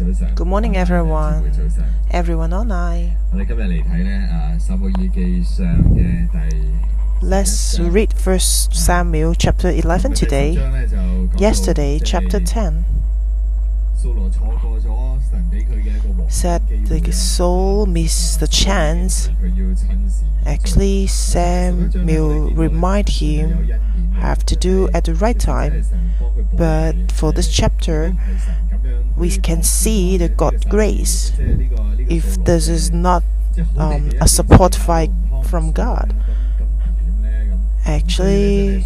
Good morning, everyone. Everyone online. Let's read First Samuel chapter 11 today. Yesterday, chapter 10 said the Saul missed the chance. Actually, Samuel remind him have to do at the right time. But for this chapter, we can see the God grace. If this is not um, a support fight from God, actually,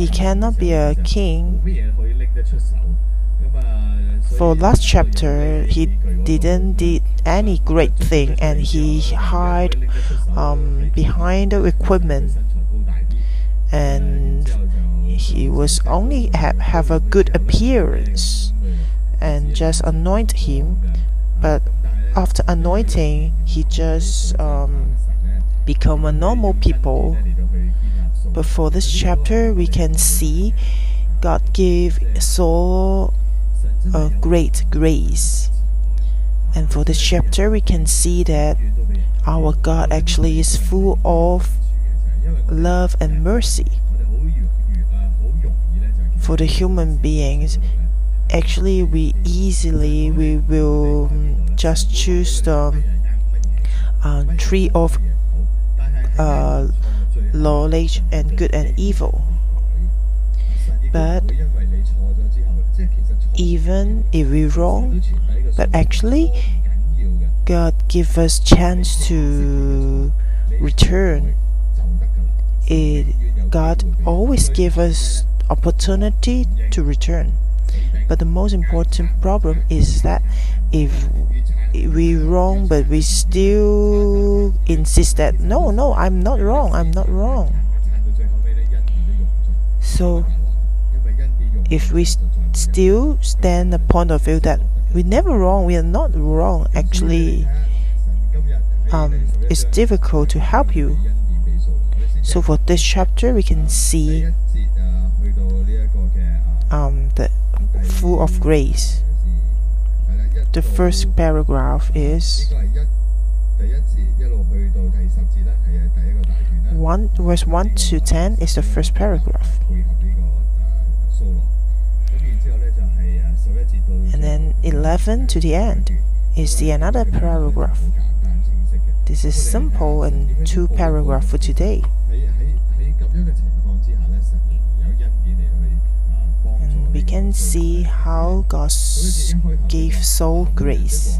he cannot be a king. For last chapter, he didn't did any great thing, and he hide um, behind the equipment, and he was only have, have a good appearance, and just anoint him. But after anointing, he just um, become a normal people. But for this chapter, we can see God gave Saul a great grace. And for this chapter, we can see that our God actually is full of love and mercy. For the human beings, actually, we easily we will just choose the uh, tree of uh, knowledge and good and evil. But even if we wrong, but actually God give us chance to return. It, God always give us opportunity to return. But the most important problem is that if we wrong but we still insist that no no I'm not wrong I'm not wrong so if we still stand the point of view that we're never wrong, we are not wrong, actually, um, it's difficult to help you. So for this chapter, we can see um, the full of grace. The first paragraph is one verse one to ten is the first paragraph. and then 11 to the end is the another paragraph. This is simple and two paragraph for today. We can see how God gave Saul grace.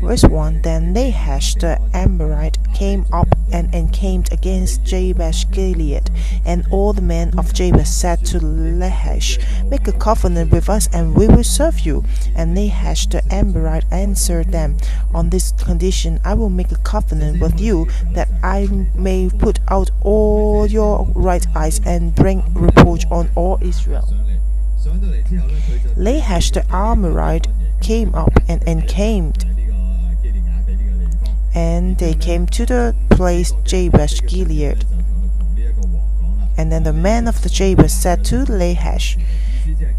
Verse 1 Then Nahash the Amorite came up and encamped against Jabesh Gilead, and all the men of Jabesh said to Nahash, Make a covenant with us, and we will serve you. And Nahash the Amorite answered them, On this condition I will make a covenant with you, that I may put out all your right eyes and bring reproach on all Israel. Nahash the Amorite came up and encamped and they came to the place Jabesh Gilead. And then the man of the Jabesh said to Nahash,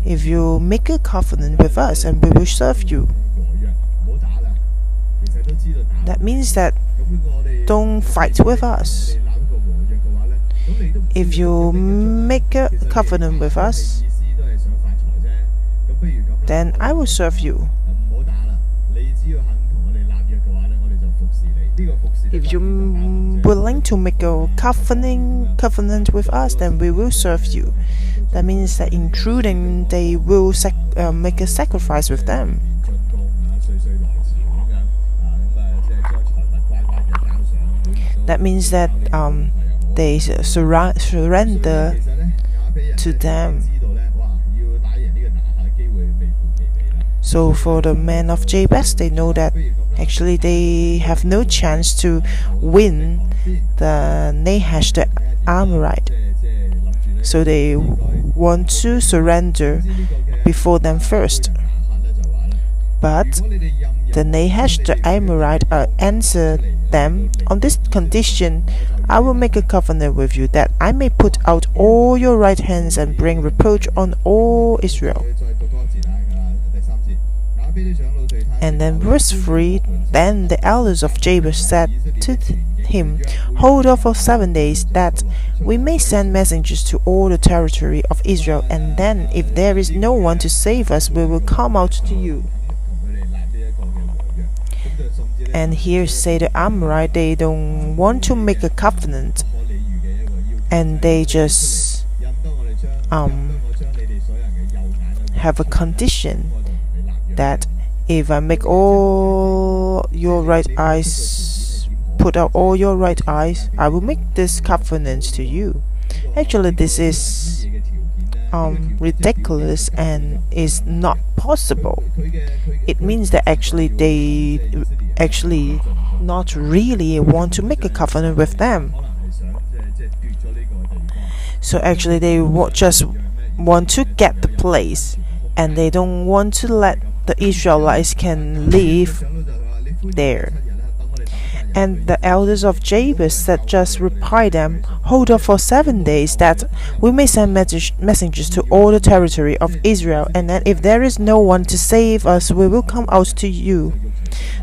If you make a covenant with us, and we will serve you. That means that don't fight with us. If you make a covenant with us, then I will serve you. If you're willing to make a covenant covenant with us, then we will serve you. That means that intruding, they will uh, make a sacrifice with them. That means that um, they sur surrender to them. So for the men of Jabesh, they know that actually they have no chance to win the Nahash the Amorite. So they want to surrender before them first. But the Nahash the Amorite uh, answered them on this condition I will make a covenant with you that I may put out all your right hands and bring reproach on all Israel. And then verse 3 Then the elders of Jabesh said to him, Hold off for seven days, that we may send messengers to all the territory of Israel, and then, if there is no one to save us, we will come out to you. And here say the Amorite, they don't want to make a covenant, and they just um, have a condition that if I make all your right eyes, put out all your right eyes, I will make this covenant to you. Actually, this is um, ridiculous and is not possible. It means that actually they actually not really want to make a covenant with them. So actually, they just want to get the place, and they don't want to let the Israelites can live there. And the elders of Jabesh said, Just reply them, Hold off for seven days, that we may send messengers to all the territory of Israel, and that if there is no one to save us, we will come out to you.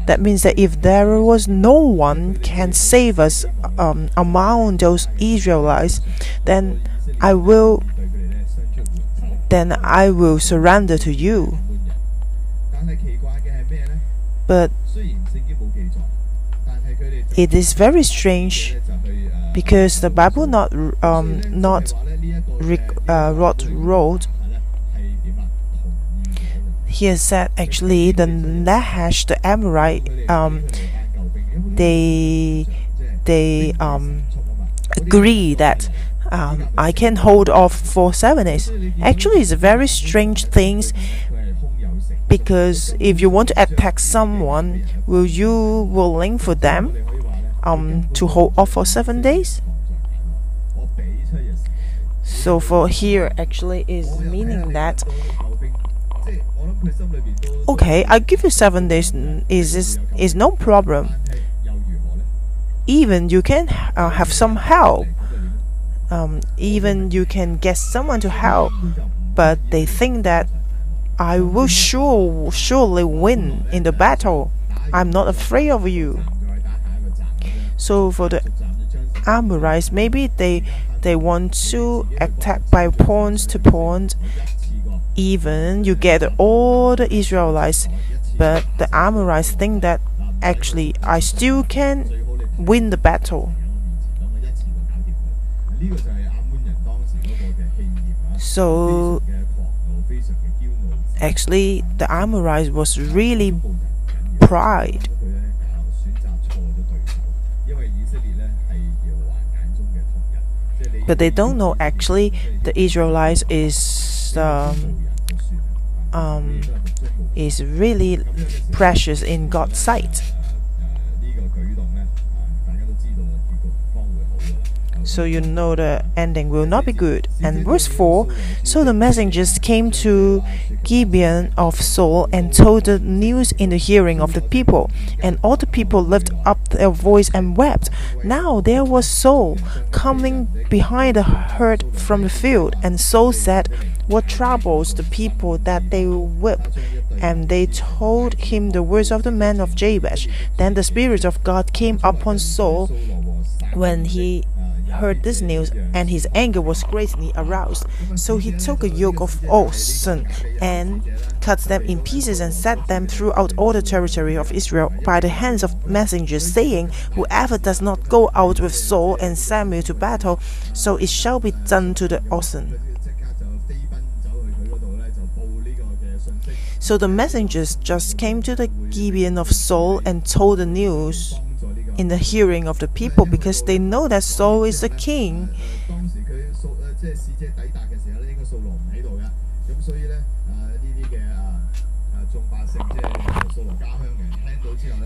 That means that if there was no one can save us um, among those Israelites, then I will then I will surrender to you. But it is very strange because the Bible not um, not uh, wrote here said actually the Nahash the Amorite um, they they um, agree that um, I can hold off for seven days. Actually, it's a very strange thing because if you want to attack someone, will you willing for them um, to hold off for seven days? So for here actually is meaning that okay, I give you seven days is is, is no problem. Even you can uh, have some help. Um, even you can get someone to help, but they think that I will mm-hmm. sure surely win in the battle. I'm not afraid of you. So for the Amorites, maybe they they want to attack by pawns to pawns. Even you gather all the Israelites, but the Amorites think that actually I still can win the battle. So Actually, the Amorites was really pride. But they don't know actually the Israelites is um, um, is really precious in God's sight. So you know the ending will not be good. And verse 4 So the messengers came to Gibeah of Saul and told the news in the hearing of the people. And all the people lifted up their voice and wept. Now there was Saul coming behind the herd from the field. And Saul said, What troubles the people that they weep? And they told him the words of the man of Jabesh. Then the Spirit of God came upon Saul when he heard this news, and his anger was greatly aroused. So he took a yoke of oxen and cut them in pieces and set them throughout all the territory of Israel by the hands of messengers, saying, Whoever does not go out with Saul and Samuel to battle, so it shall be done to the oxen. So the messengers just came to the Gibeah of Saul and told the news in the hearing of the people because they know that Saul is the king.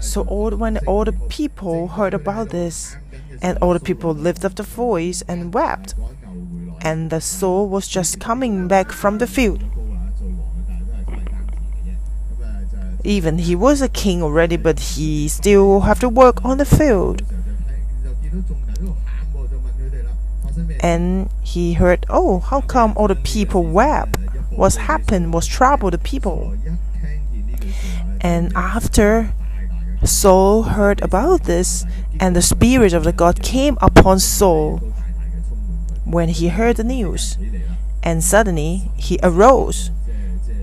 So all when all the people heard about this, and all the people lifted up the voice and wept, and the Saul was just coming back from the field. Even he was a king already, but he still have to work on the field. And he heard, oh, how come all the people wept? What's happened? What's trouble the people? And after Saul heard about this, and the Spirit of the God came upon Saul when he heard the news, and suddenly he arose,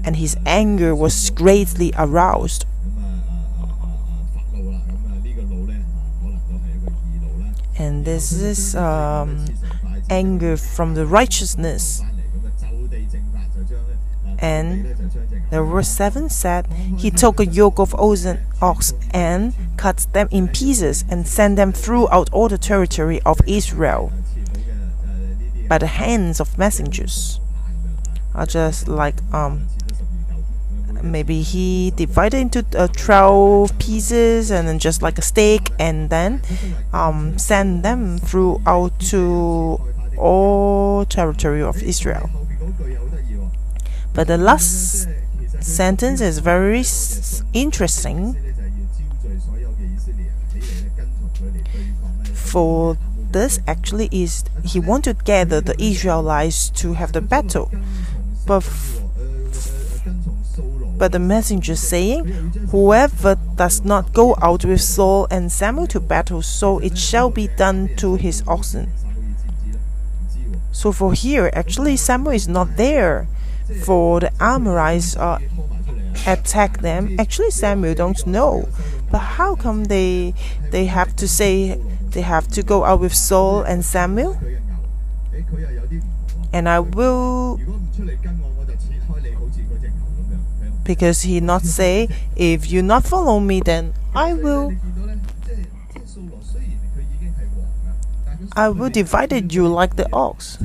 and his anger was greatly aroused. And this is um, anger from the righteousness. And the verse 7 said, He took a yoke of oxen, ox and cut them in pieces and sent them throughout all the territory of Israel by the hands of messengers. Are just like um maybe he divided into uh, 12 pieces and then just like a steak and then um, send them throughout to all territory of Israel. But the last sentence is very interesting. For this actually is he want to gather the Israelites to have the battle, but but the messenger saying, Whoever does not go out with Saul and Samuel to battle, so it shall be done to his oxen. So for here, actually Samuel is not there. For the Amorites uh, attack them. Actually Samuel don't know. But how come they they have to say they have to go out with Saul and Samuel? And I will because he not say if you not follow me then I will I will divide you like the ox.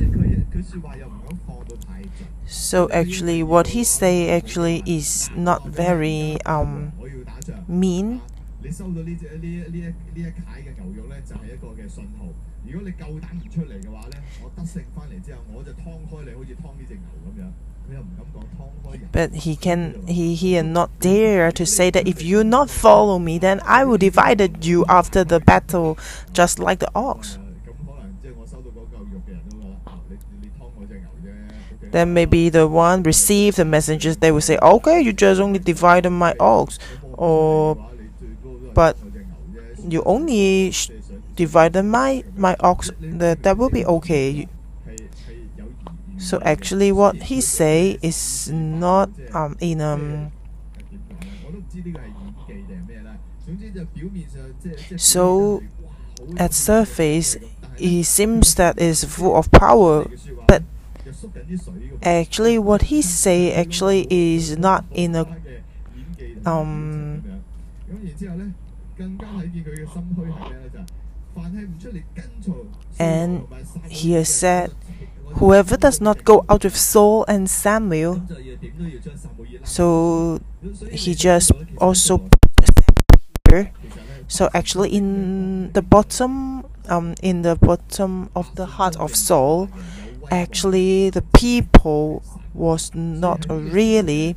So actually what he say actually is not very um mean. But he can he he not dare to say that if you not follow me, then I will divide you after the battle, just like the ox. Then maybe the one receive the messages, they will say, "Okay, you just only divided my ox," or but you only divided my my ox. That that will be okay. So actually, what he say is not um, in um. So, at surface, he seems that is full of power, but actually, what he say actually is not in a um. And he has said Whoever does not go out with Saul and Samuel, so he just also here. So actually, in the bottom, um, in the bottom of the heart of Saul, actually the people was not really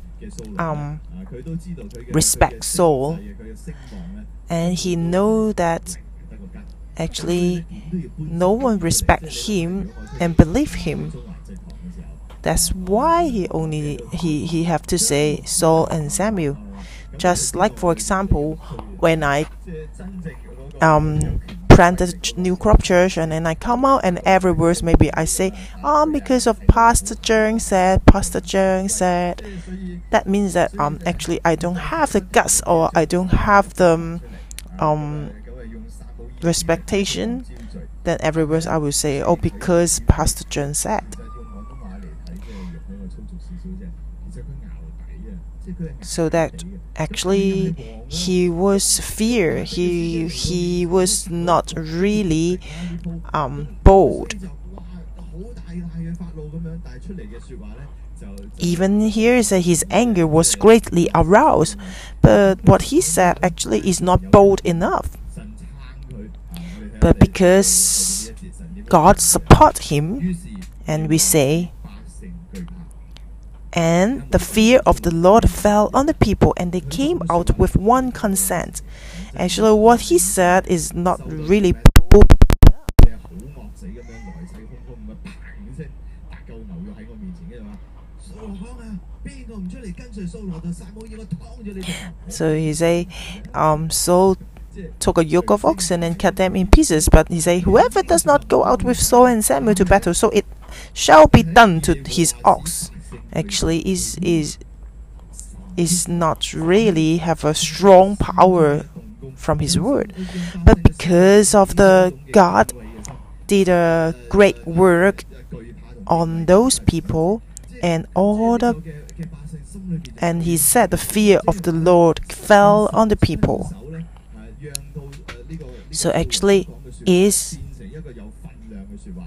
um respect Saul, and he know that Actually, no one respect him and believe him. That's why he only he, he have to say Saul and Samuel. Just like for example, when I um planted new crop church and then I come out and every words maybe I say, um because of Pastor Zheng said, Pastor Zheng said. That means that um actually I don't have the guts or I don't have the um respectation, then every word I will say, oh, because Pastor John said. So that actually he was fear. He he was not really um, bold. Even here that his anger was greatly aroused, but what he said actually is not bold enough but because God support him, and we say, and the fear of the Lord fell on the people, and they came out with one consent. Actually, what he said is not really. So he say, um, Saul took a yoke of oxen and cut them in pieces. But he said, whoever does not go out with Saul and Samuel to battle, so it shall be done to his ox. Actually, is is is not really have a strong power from his word, but because of the God did a great work on those people and all the and he said the fear of the Lord fell on the people. So actually is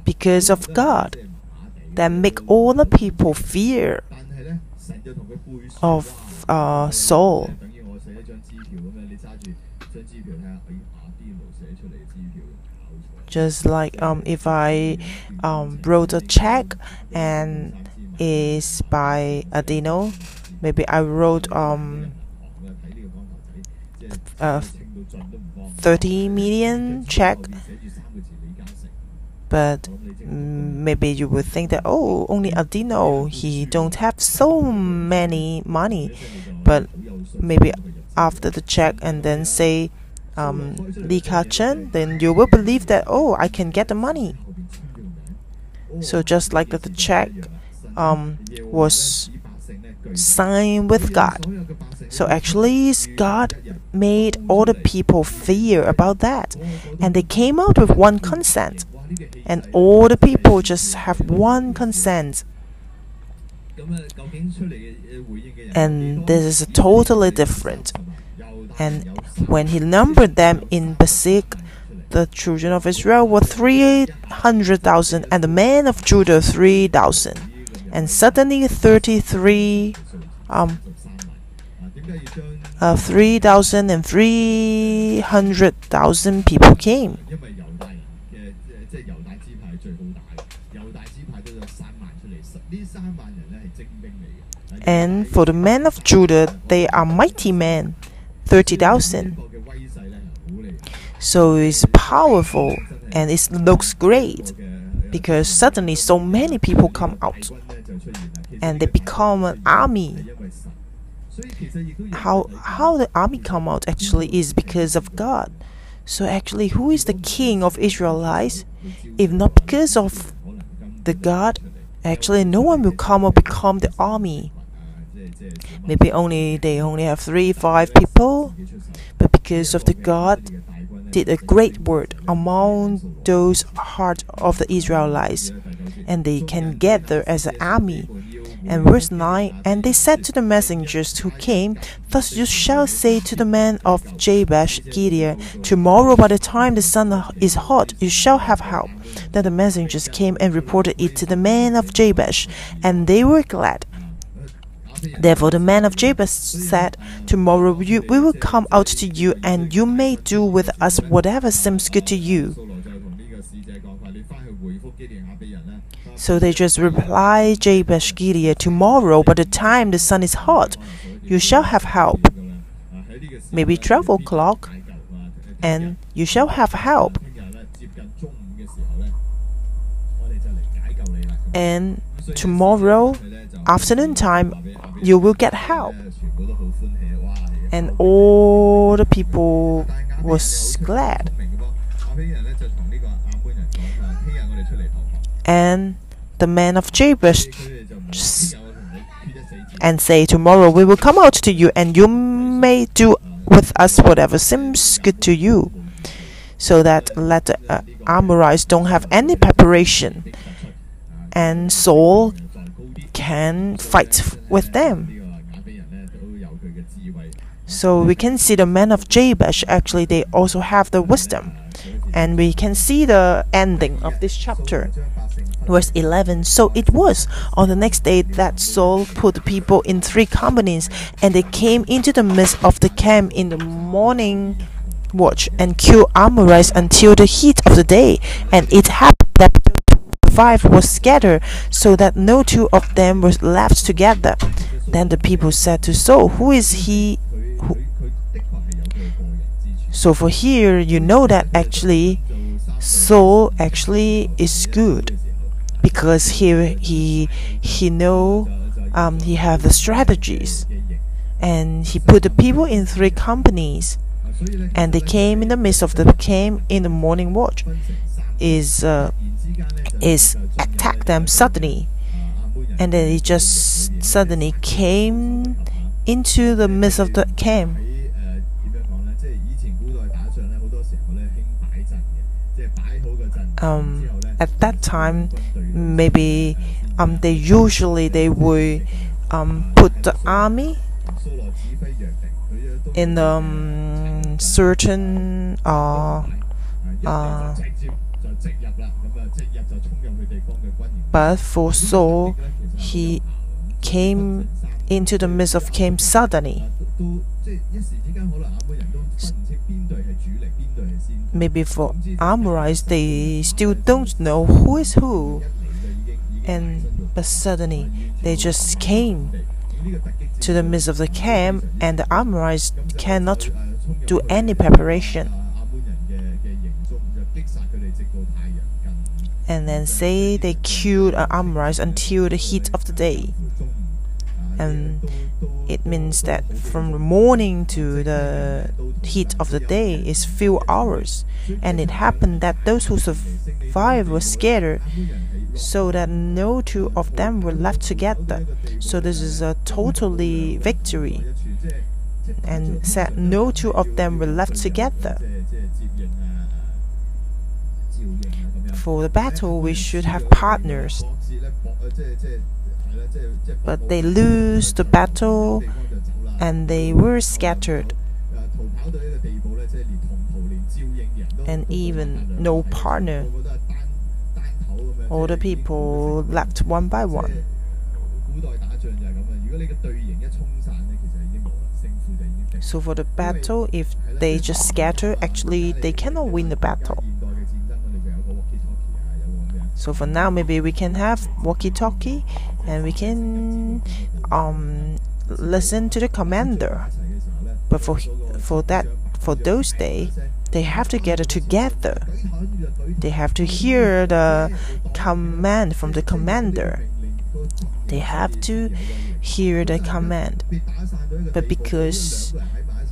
because of God that make all the people fear of uh, Saul. Just like um, if I um, wrote a check and is by Adino, maybe I wrote um, uh, 30 million check but maybe you would think that oh only Adino he don't have so many money but maybe after the check and then say um, Li Ka-shing, then you will believe that oh I can get the money. So just like that the check um, was signed with God so actually God made all the people fear about that and they came out with one consent and all the people just have one consent. And this is totally different. And when he numbered them in Bezek, the children of Israel were 300,000, and the men of Judah 3,000. And suddenly 33, um, uh, 3,000 and 300,000 people came. And for the men of Judah, they are mighty men, 30,000. So it's powerful and it looks great because suddenly so many people come out and they become an army. How how the army come out actually is because of God. So actually who is the king of Israelites? If not because of the God, actually no one will come or become the army. Maybe only they only have three, five people, but because of the God did a great work among those heart of the Israelites, and they can gather as an army. And verse 9 And they said to the messengers who came, Thus you shall say to the men of Jabesh Gilead, Tomorrow by the time the sun is hot, you shall have help. Then the messengers came and reported it to the men of Jabesh, and they were glad. Therefore the men of Jabesh said, Tomorrow we will come out to you, and you may do with us whatever seems good to you. So they just replied Jabesh Tomorrow, by the time the sun is hot, you shall have help. Maybe 12 o'clock, and you shall have help. And tomorrow, afternoon time, you will get help. And all the people was glad. And the man of Jabesh and say, Tomorrow we will come out to you, and you may do with us whatever seems good to you. So that let the uh, Amorites don't have any preparation, and Saul can fight with them. So we can see the men of Jabesh actually they also have the wisdom. And we can see the ending of this chapter. Verse 11 So it was on the next day that Saul put the people in three companies, and they came into the midst of the camp in the morning watch and killed Amorites until the heat of the day. And it happened that five were scattered, so that no two of them were left together. Then the people said to Saul, Who is he? Who? So for here, you know that actually Saul actually is good because he he he know um, he have the strategies, and he put the people in three companies, and they came in the midst of the came in the morning watch, is uh, is attack them suddenly, and then he just suddenly came into the midst of the camp. Um, at that time, maybe um, they usually they would um, put the army in um, certain uh, uh, but for Saul, he came into the midst of camp suddenly. Maybe for Amorites, they still don't know who is who, and but suddenly they just came to the midst of the camp, and the Amorites cannot do any preparation. And then say they killed an Amorites until the heat of the day and it means that from the morning to the heat of the day is few hours. And it happened that those who survived were scattered so that no two of them were left together. So this is a totally victory. And said no two of them were left together. For the battle we should have partners but they lose the battle and they were scattered. And even no partner. All the people left one by one. So for the battle, if they just scatter, actually they cannot win the battle. So for now, maybe we can have walkie-talkie and we can um, listen to the commander. But for for that for those days, they have to get it together. They have to hear the command from the commander. They have to hear the command. But because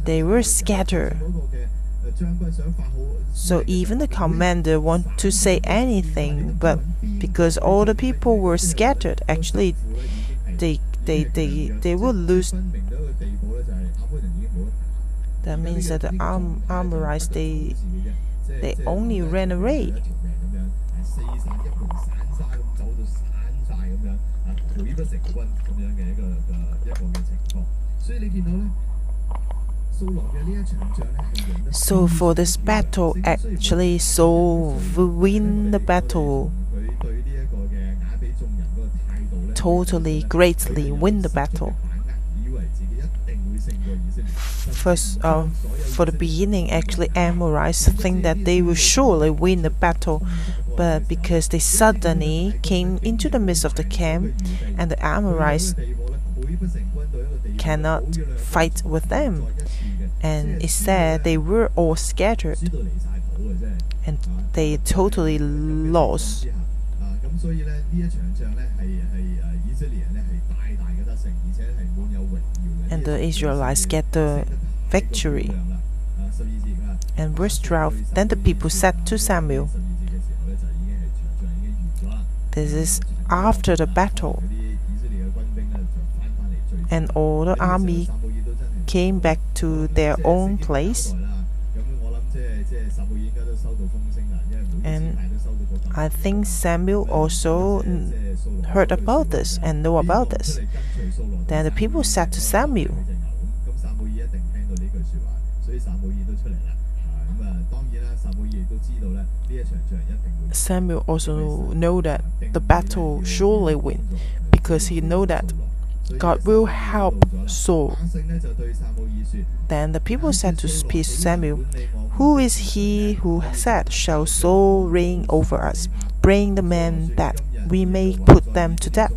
they were scattered, so even the commander wanted to say anything, but because all the people were scattered, actually they they they they will lose. That means that the arm they they only ran away. So for this battle, actually Saul win the battle. Totally greatly win the battle. First, uh, for the beginning, actually, Amorites think that they will surely win the battle, but because they suddenly came into the midst of the camp, and the Amorites cannot fight with them, and it said they were all scattered and they totally lost. And the Israelites get the victory. And verse 12 Then the people said to Samuel, This is after the battle. And all the army came back to their own place. And I think Samuel also heard about this and know about this. Then the people said to Samuel, Samuel also know that the battle surely win because he know that God will help Saul. Then the people said to Samuel, Who is he who said, Shall Saul reign over us? Bring the men that we may put them to death.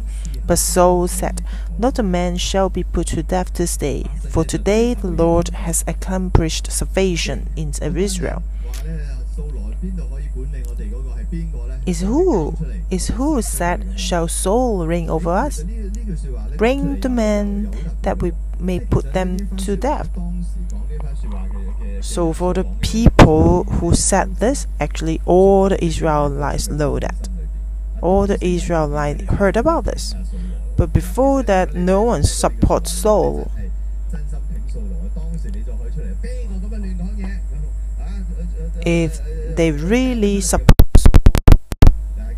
But Saul said, Not a man shall be put to death this day, for today the Lord has accomplished salvation in Israel. Is who? Is who said, Shall Saul reign over us? Bring the men that we may put them to death. So, for the people who said this, actually, all the Israelites know that. All the Israelites heard about this. But before that, no one supports Saul. If they really support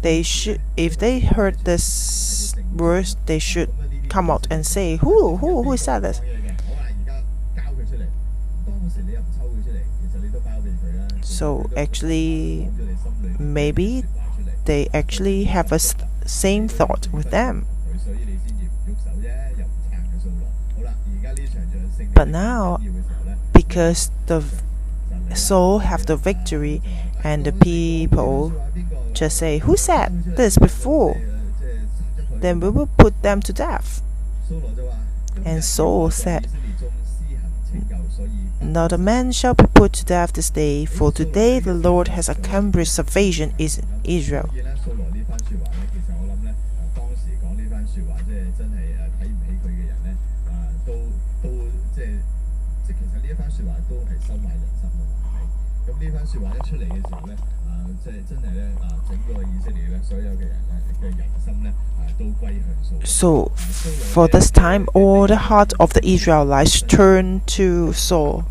they should if they heard this words they should come out and say who who who said this so actually maybe they actually have a same thought with them. But now because the Saul have the victory and the people just say, Who said this before? Then we will put them to death. And Saul said, Not a man shall be put to death this day, for today the Lord has accomplished salvation in Israel. So, for this time, all the heart of the Israelites turned to Saul.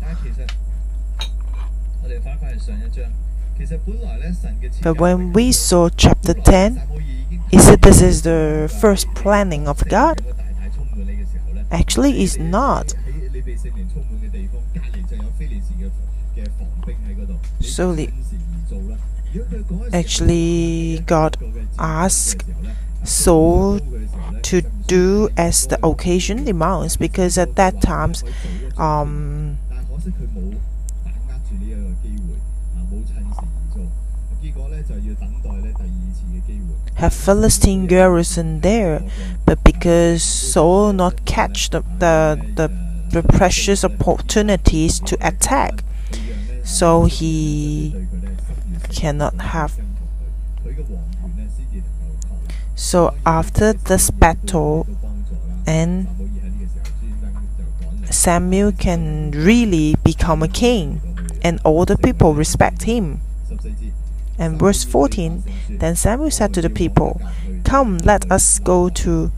But when we saw chapter 10, he said this is the first planning of God? Actually, it's not. So the, actually God asked Saul to do as the occasion demands because at that time um, have Philistine garrison there, but because Saul not catch the, the, the, the precious opportunities to attack, so he cannot have. So after this battle, and Samuel can really become a king, and all the people respect him. And verse 14 Then Samuel said to the people, Come, let us go to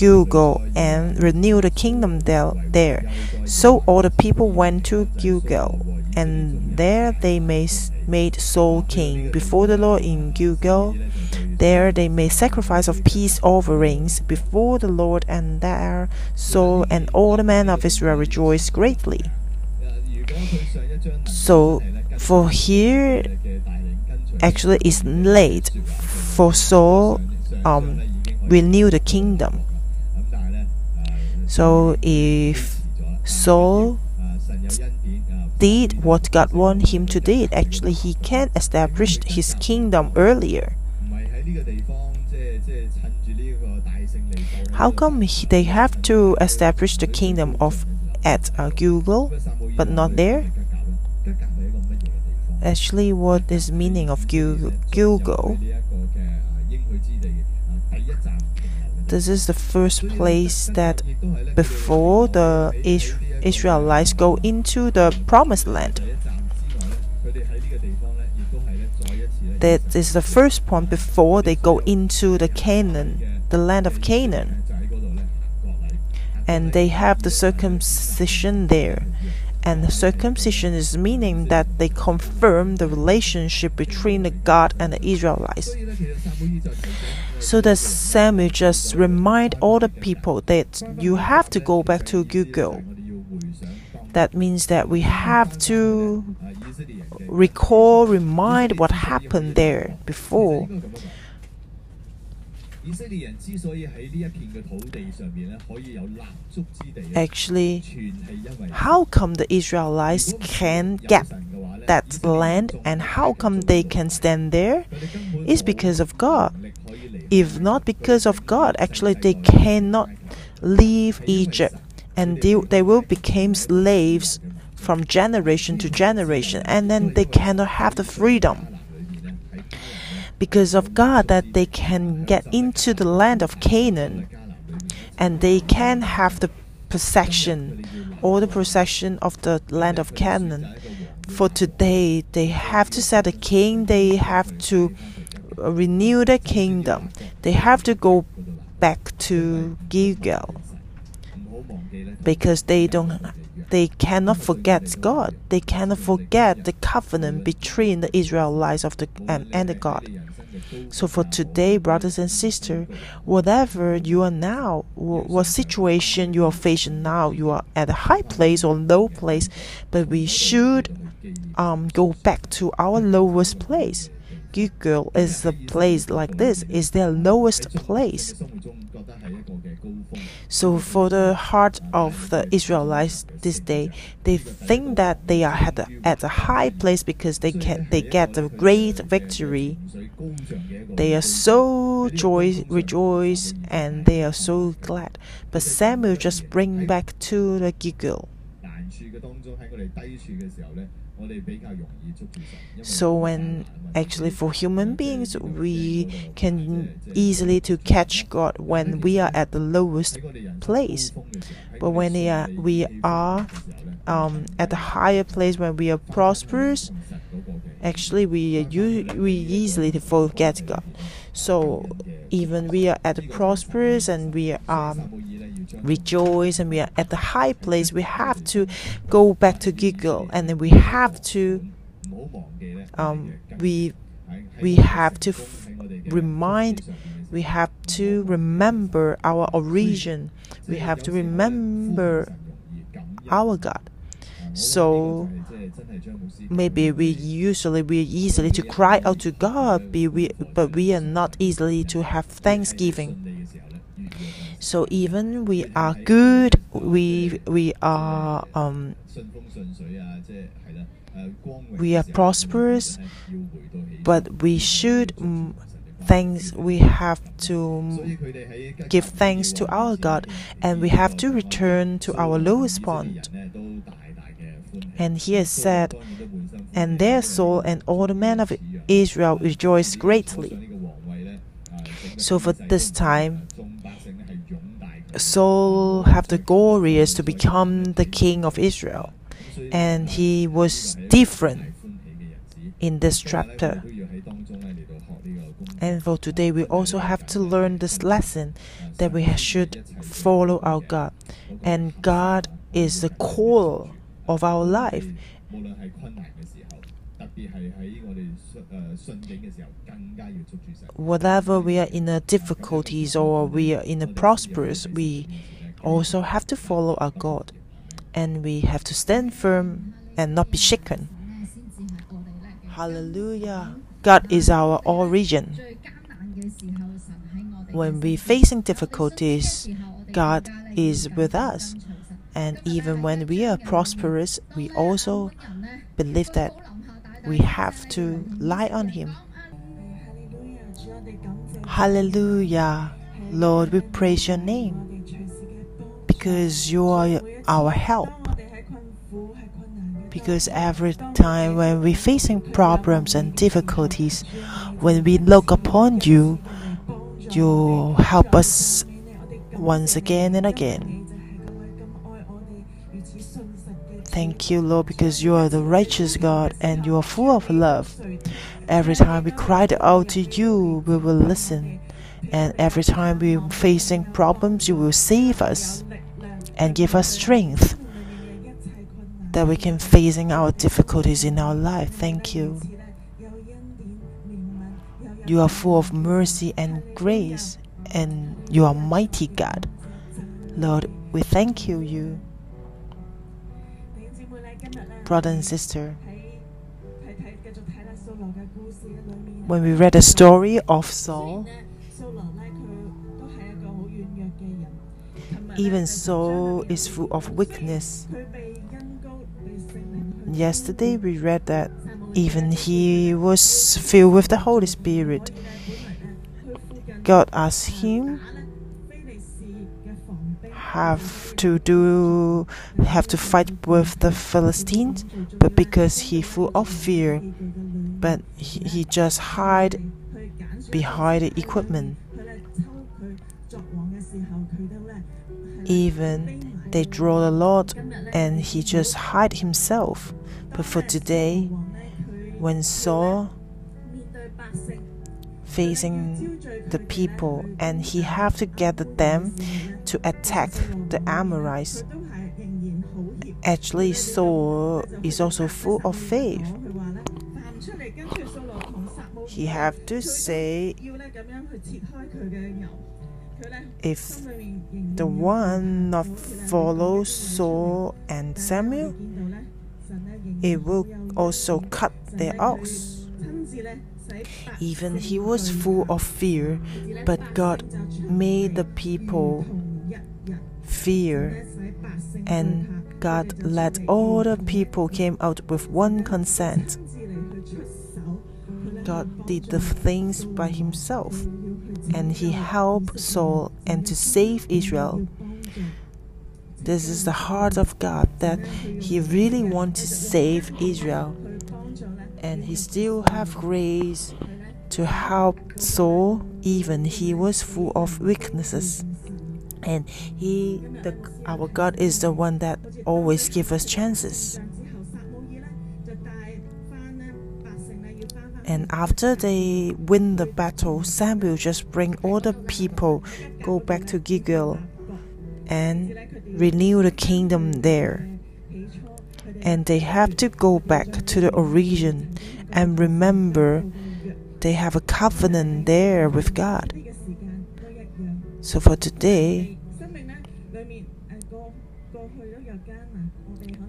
Gilgal and renew the kingdom there. So all the people went to Gilgal, and there they made Saul king before the Lord in Gilgal. There they made sacrifice of peace offerings before the Lord, and there Saul and all the men of Israel rejoiced greatly. So, for here, actually, it's late for Saul um, renew the kingdom. So if Saul did what God wanted him to do, actually he can establish his kingdom earlier. How come they have to establish the kingdom of at uh, Gilgal, but not there? Actually, what is meaning of Gilgal? This is the first place that before the Israelites go into the promised land. That is the first point before they go into the Canaan, the land of Canaan. And they have the circumcision there. And circumcision is meaning that they confirm the relationship between the God and the Israelites. So that Samuel just remind all the people that you have to go back to Gilgal. That means that we have to recall, remind what happened there before. Actually, how come the Israelites can get that land and how come they can stand there? It's because of God. If not because of God, actually they cannot leave Egypt and they, they will become slaves from generation to generation and then they cannot have the freedom. Because of God that they can get into the land of Canaan and they can have the possession or the possession of the land of Canaan. For today, they have to set a king, they have to uh, renew the kingdom, they have to go back to Gilgal because they don't they cannot forget God. They cannot forget the covenant between the Israelites of the and the God. So for today, brothers and sisters, whatever you are now, what situation you are facing now, you are at a high place or low place, but we should um, go back to our lowest place. Gilgal is a place like this, is their lowest place. So for the heart of the Israelites this day, they think that they are at a, at a high place because they can they get a great victory. They are so joy rejoice and they are so glad. But Samuel just bring back to the Gilgal. So when actually for human beings we can easily to catch God when we are at the lowest place. But when we are, we are um, at the higher place when we are prosperous, actually we we easily to forget God. So even we are at the prosperous and we are um, rejoice and we are at the high place, we have to go back to Gilgal and then we have to um, we we have to remind we have to remember our origin. We have to remember our God so maybe we usually we easily to cry out to God but we, are not easily to have thanksgiving so even we are good, we we are um, we are prosperous, but we should um, thanks we have to give thanks to our God and we have to return to our lowest point. And he has said, and there Saul and all the men of Israel rejoiced greatly. So for this time, Saul have the glorious to become the king of Israel, and he was different in this chapter. And for today, we also have to learn this lesson that we should follow our God, and God is the core of our life. Whatever we are in a difficulties or we are in a prosperous, we also have to follow our God, and we have to stand firm and not be shaken. Hallelujah! God is our origin. When we facing difficulties, God is with us. And even when we are prosperous, we also believe that we have to lie on Him. Hallelujah. Lord, we praise your name because you are our help. Because every time when we're facing problems and difficulties, when we look upon you, you help us once again and again. Thank you, Lord, because you are the righteous God and you are full of love. Every time we cry out to you, we will listen. And every time we're facing problems, you will save us and give us strength that we can facing our difficulties in our life. Thank you. You are full of mercy and grace, and you are mighty God. Lord, we thank you, you brother and sister. When we read the story of Saul, even Saul is full of weakness. Yesterday we read that even he was filled with the Holy Spirit. God asked him have to do have to fight with the Philistines, but because he full of fear, but he, he just hide behind the equipment. Even they draw a lot and he just hide himself. But for today, when Saul facing the people and he have to gather them to attack the Ammonites, actually Saul is also full of faith. He have to say if the one not follow Saul and Samuel, it will also cut their ox. Even he was full of fear, but God made the people fear, and God let all the people came out with one consent. God did the things by himself and he helped Saul and to save Israel. This is the heart of God that he really wants to save Israel and he still have grace to help Saul even he was full of weaknesses and he the our God is the one that always give us chances And after they win the battle, Samuel just bring all the people go back to Gilgal and renew the kingdom there. And they have to go back to the origin and remember they have a covenant there with God. So for today,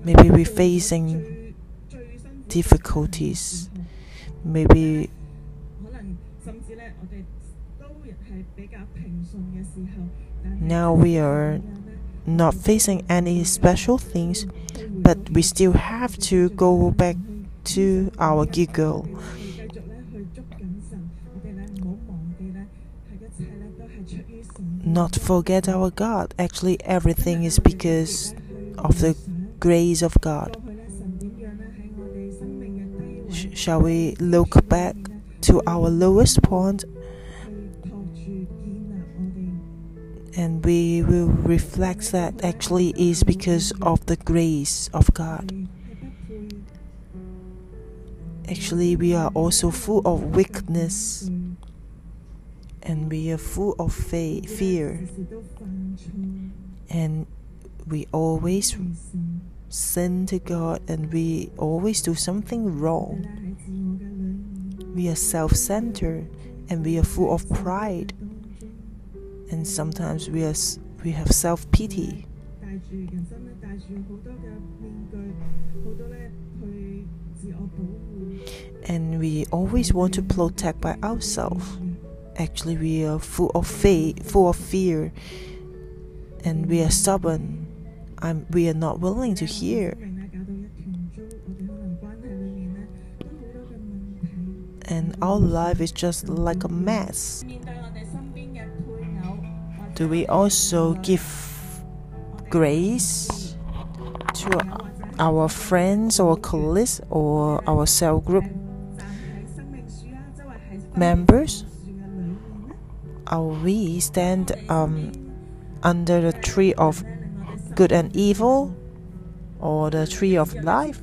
maybe we're facing difficulties maybe now we are not facing any special things, but we still have to go back to our Gilgal. Not forget our God. Actually, everything is because of the grace of God shall we look back to our lowest point and we will reflect that actually is because of the grace of God. Actually, we are also full of weakness and we are full of fear, and we always sin to God and we always do something wrong. We are self centered and we are full of pride. And sometimes we, are, we have self pity. And we always want to protect by ourselves. Actually, we are full of faith, full of fear, and we are stubborn I'm, we are not willing to hear. And our life is just like a mess. Do we also give grace to our friends or colleagues or our cell group members? Are we stand um, under the tree of good and evil, or the tree of life.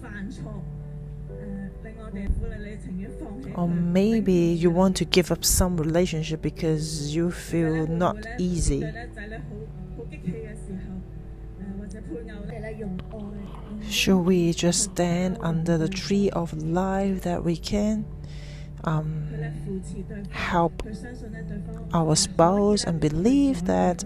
Or maybe you want to give up some relationship because you feel not easy. Should we just stand under the tree of life that we can um, help our spouse and believe that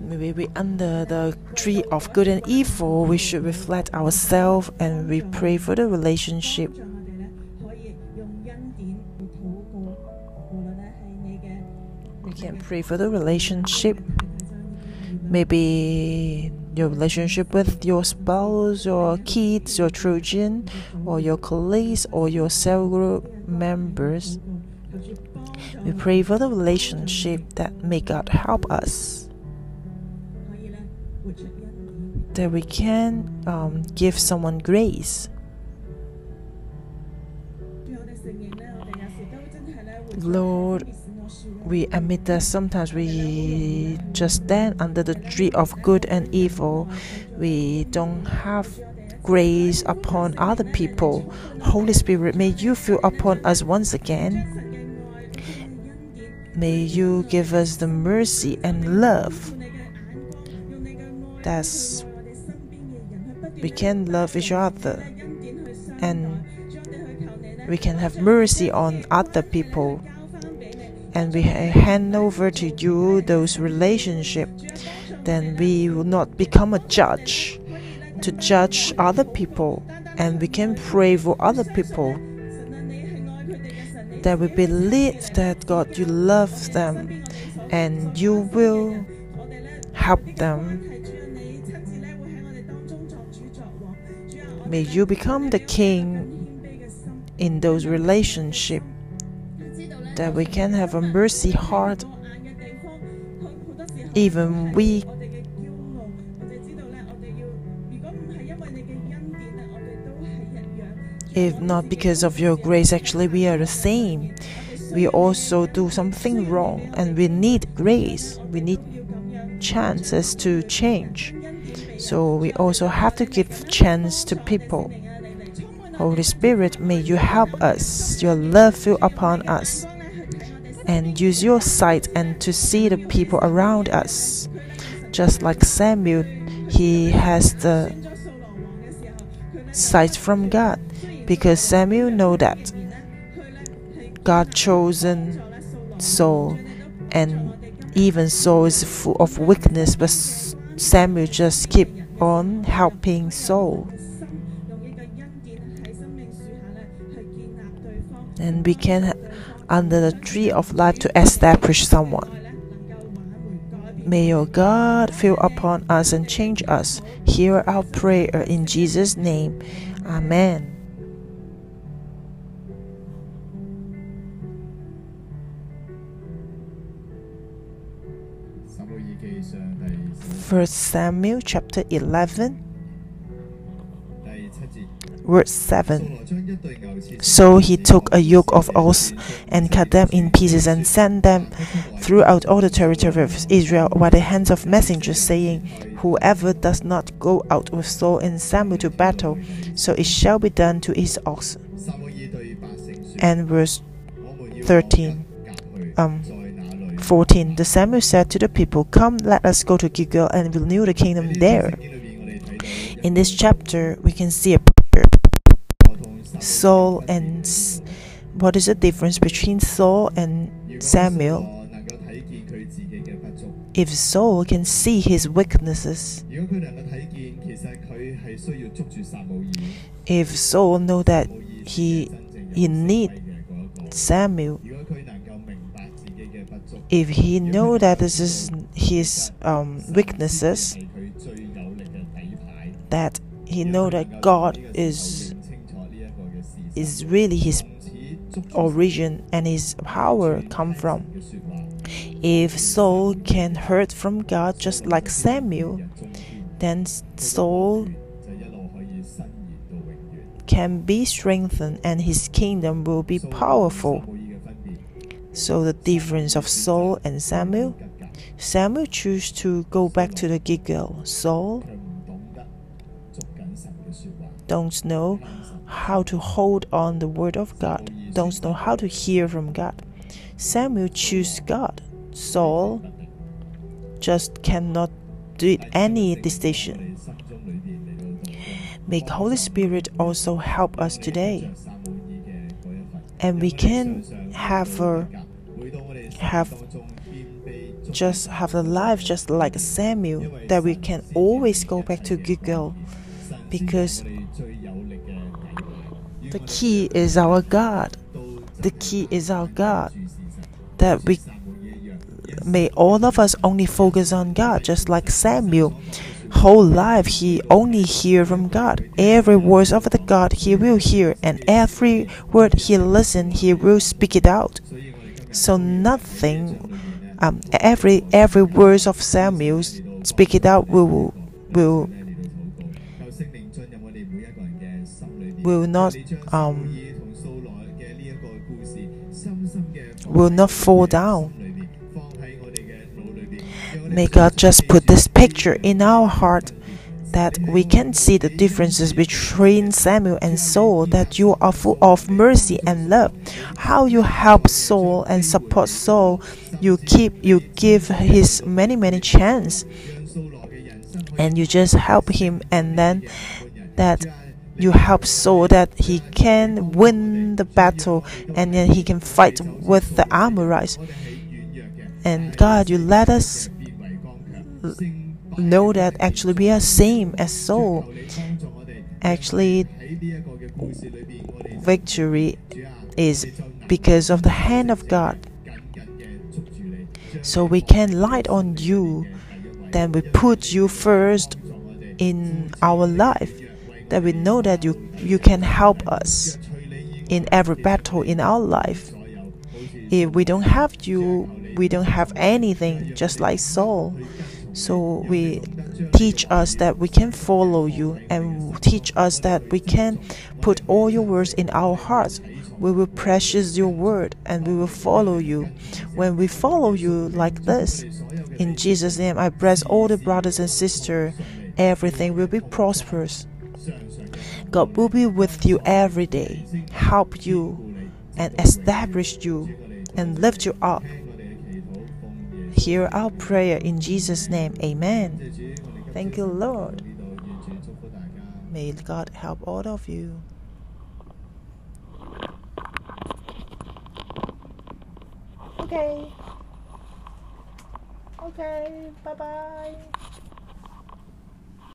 Maybe we under the tree of good and evil, we should reflect ourselves and we pray for the relationship. We can pray for the relationship. Maybe your relationship with your spouse, your kids, your children, or your colleagues, or your cell group members. We pray for the relationship that may God help us that we can um, give someone grace. Lord, we admit that sometimes we just stand under the tree of good and evil. We don't have grace upon other people. Holy Spirit, may you feel upon us once again May you give us the mercy and love. That's we can love each other and we can have mercy on other people. And we hand over to you those relationships then we will not become a judge to judge other people. And we can pray for other people that we believe that God you love them and you will help them. May you become the king in those relationships that we can have a mercy heart even we if not because of your grace actually we are the same. We also do something wrong and we need grace. We need chances to change. So we also have to give chance to people. Holy spirit may you help us. Your love fill upon us. And use your sight and to see the people around us. Just like Samuel, he has the sight from God because Samuel know that God chosen Saul and even Saul is full of weakness but Samuel just keep on helping Saul. And we can under the tree of life to establish someone. May your God fill upon us and change us. Hear our prayer in Jesus' name. Amen. First Samuel chapter 11 Verse 7 So he took a yoke of oxen and cut them in pieces and sent them throughout all the territory of Israel by the hands of messengers, saying, Whoever does not go out with Saul and Samuel to battle, so it shall be done to his ox. And verse 13. Um, 14 The Samuel said to the people, Come, let us go to Gilgal and renew the kingdom there. In this chapter, we can see a picture Saul and what is the difference between Saul and Samuel? If Saul can see his weaknesses, if Saul know that he he need Samuel, if he know that this is his um, weaknesses, that he know that God is is really his origin and his power come from. If Saul can hurt from God just like Samuel, then Saul can be strengthened and his kingdom will be powerful. So the difference of Saul and Samuel, Samuel chose to go back to the Gilgal. Saul don't know how to hold on the word of God, don't know how to hear from God. Samuel choose God. Saul just cannot do any decision. May Holy Spirit also help us today. And we can have a have just have a life just like Samuel that we can always go back to Gilgal because the key is our God. The key is our God. That we may all of us only focus on God, just like Samuel. Whole life he only hear from God. Every word of the God he will hear, and every word he listen he will speak it out. So nothing, um, every every words of Samuel speak it out will will will not um, will not fall down. May God just put this picture in our heart that we can see the differences between Samuel and Saul, that you are full of mercy and love. How you help Saul and support Saul, you keep you give his many many chance. And you just help him and then that you help Saul that he can win the battle and then he can fight with the Ammonites. And God, you let us know that actually we are same as Saul. Actually, victory is because of the hand of God. So we can light on you, then we put you first in our life, that we know that you you can help us in every battle in our life. If we don't have you, we don't have anything, just like Saul. So we teach us that we can follow you and teach us that we can put all your words in our hearts. We will precious your word and we will follow you. When we follow you like this, in Jesus' name, I bless all the brothers and sisters. Everything will be prosperous. God will be with you every day, help you and establish you and lift you up hear our prayer in Jesus' name. Amen. Thank you, Lord. May God help all of you. Okay. Okay. Bye bye.